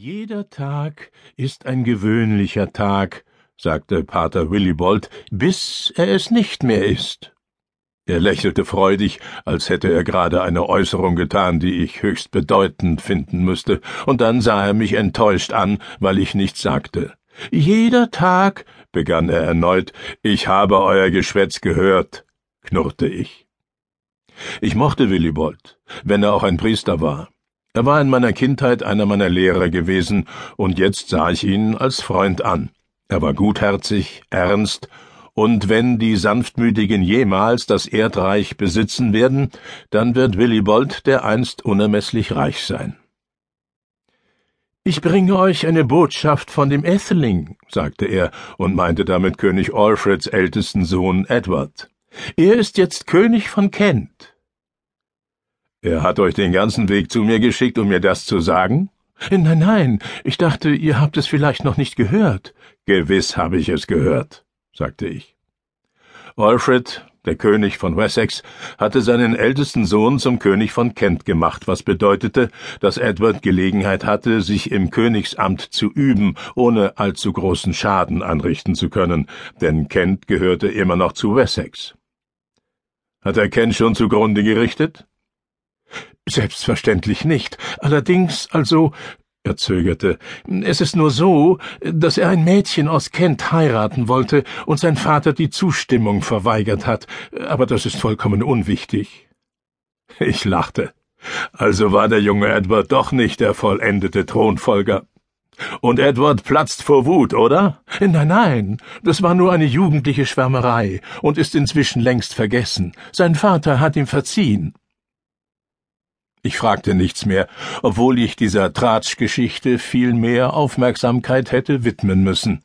Jeder Tag ist ein gewöhnlicher Tag, sagte Pater Willibold, bis er es nicht mehr ist. Er lächelte freudig, als hätte er gerade eine Äußerung getan, die ich höchst bedeutend finden müsste, und dann sah er mich enttäuscht an, weil ich nichts sagte. Jeder Tag, begann er erneut, ich habe euer Geschwätz gehört, knurrte ich. Ich mochte Willibold, wenn er auch ein Priester war. Er war in meiner Kindheit einer meiner Lehrer gewesen, und jetzt sah ich ihn als Freund an. Er war gutherzig, ernst, und wenn die Sanftmütigen jemals das Erdreich besitzen werden, dann wird Willibold dereinst unermesslich reich sein. Ich bringe euch eine Botschaft von dem Atheling, sagte er und meinte damit König Alfreds ältesten Sohn Edward. Er ist jetzt König von Kent. Er hat euch den ganzen Weg zu mir geschickt, um mir das zu sagen? Nein, nein, ich dachte, ihr habt es vielleicht noch nicht gehört. Gewiss habe ich es gehört, sagte ich. Alfred, der König von Wessex, hatte seinen ältesten Sohn zum König von Kent gemacht, was bedeutete, dass Edward Gelegenheit hatte, sich im Königsamt zu üben, ohne allzu großen Schaden anrichten zu können, denn Kent gehörte immer noch zu Wessex. Hat er Kent schon zugrunde gerichtet? Selbstverständlich nicht. Allerdings, also, er zögerte, es ist nur so, dass er ein Mädchen aus Kent heiraten wollte und sein Vater die Zustimmung verweigert hat, aber das ist vollkommen unwichtig. Ich lachte. Also war der junge Edward doch nicht der vollendete Thronfolger. Und Edward platzt vor Wut, oder? Nein, nein, das war nur eine jugendliche Schwärmerei und ist inzwischen längst vergessen. Sein Vater hat ihm verziehen. Ich fragte nichts mehr, obwohl ich dieser Tratschgeschichte viel mehr Aufmerksamkeit hätte widmen müssen.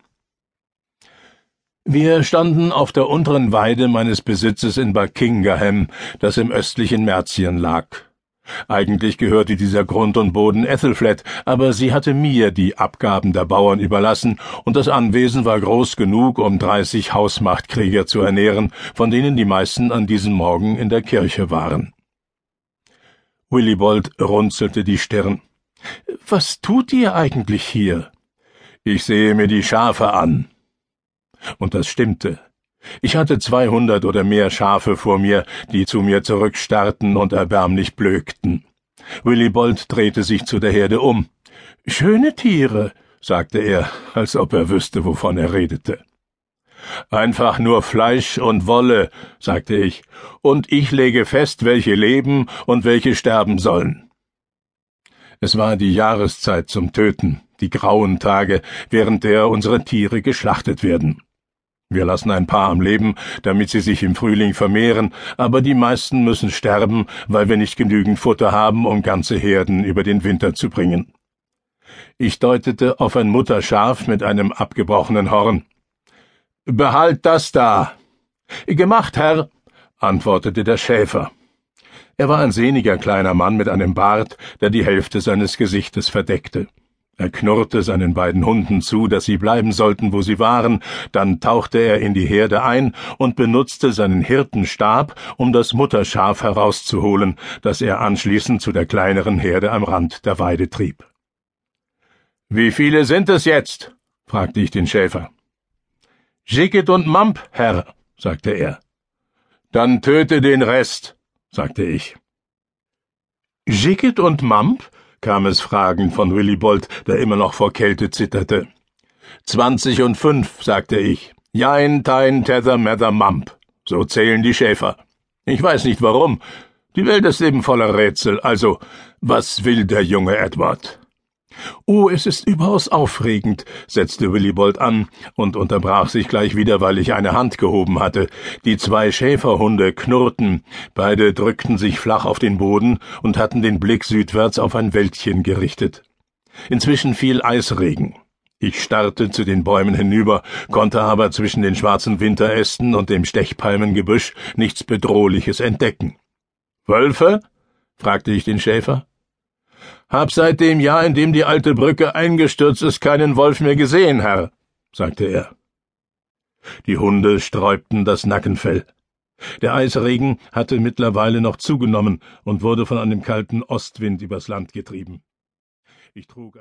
Wir standen auf der unteren Weide meines Besitzes in Buckingham, das im östlichen Merzien lag. Eigentlich gehörte dieser Grund und Boden Ethelflatt, aber sie hatte mir die Abgaben der Bauern überlassen, und das Anwesen war groß genug, um dreißig Hausmachtkrieger zu ernähren, von denen die meisten an diesem Morgen in der Kirche waren. Willibold runzelte die Stirn. Was tut ihr eigentlich hier? Ich sehe mir die Schafe an. Und das stimmte. Ich hatte zweihundert oder mehr Schafe vor mir, die zu mir zurückstarrten und erbärmlich blökten. Willibold drehte sich zu der Herde um. Schöne Tiere, sagte er, als ob er wüsste, wovon er redete. Einfach nur Fleisch und Wolle, sagte ich, und ich lege fest, welche leben und welche sterben sollen. Es war die Jahreszeit zum Töten, die grauen Tage, während der unsere Tiere geschlachtet werden. Wir lassen ein paar am Leben, damit sie sich im Frühling vermehren, aber die meisten müssen sterben, weil wir nicht genügend Futter haben, um ganze Herden über den Winter zu bringen. Ich deutete auf ein Mutterschaf mit einem abgebrochenen Horn. Behalt das da. Gemacht, Herr, antwortete der Schäfer. Er war ein sehniger kleiner Mann mit einem Bart, der die Hälfte seines Gesichtes verdeckte. Er knurrte seinen beiden Hunden zu, dass sie bleiben sollten, wo sie waren, dann tauchte er in die Herde ein und benutzte seinen Hirtenstab, um das Mutterschaf herauszuholen, das er anschließend zu der kleineren Herde am Rand der Weide trieb. Wie viele sind es jetzt? fragte ich den Schäfer. Schicket und Mamp, Herr, sagte er. Dann töte den Rest, sagte ich. Schicket und Mamp? kam es fragend von Willibold, der immer noch vor Kälte zitterte. Zwanzig und fünf, sagte ich. Jein, tein, tether, mether, Mamp. So zählen die Schäfer. Ich weiß nicht warum. Die Welt ist eben voller Rätsel. Also, was will der junge Edward? Oh, es ist überaus aufregend, setzte Willibold an und unterbrach sich gleich wieder, weil ich eine Hand gehoben hatte. Die zwei Schäferhunde knurrten, beide drückten sich flach auf den Boden und hatten den Blick südwärts auf ein Wäldchen gerichtet. Inzwischen fiel Eisregen. Ich starrte zu den Bäumen hinüber, konnte aber zwischen den schwarzen Winterästen und dem Stechpalmengebüsch nichts Bedrohliches entdecken. Wölfe? fragte ich den Schäfer. Hab seit dem Jahr, in dem die alte Brücke eingestürzt ist, keinen Wolf mehr gesehen, Herr, sagte er. Die Hunde sträubten das Nackenfell. Der Eisregen hatte mittlerweile noch zugenommen und wurde von einem kalten Ostwind übers Land getrieben. Ich trug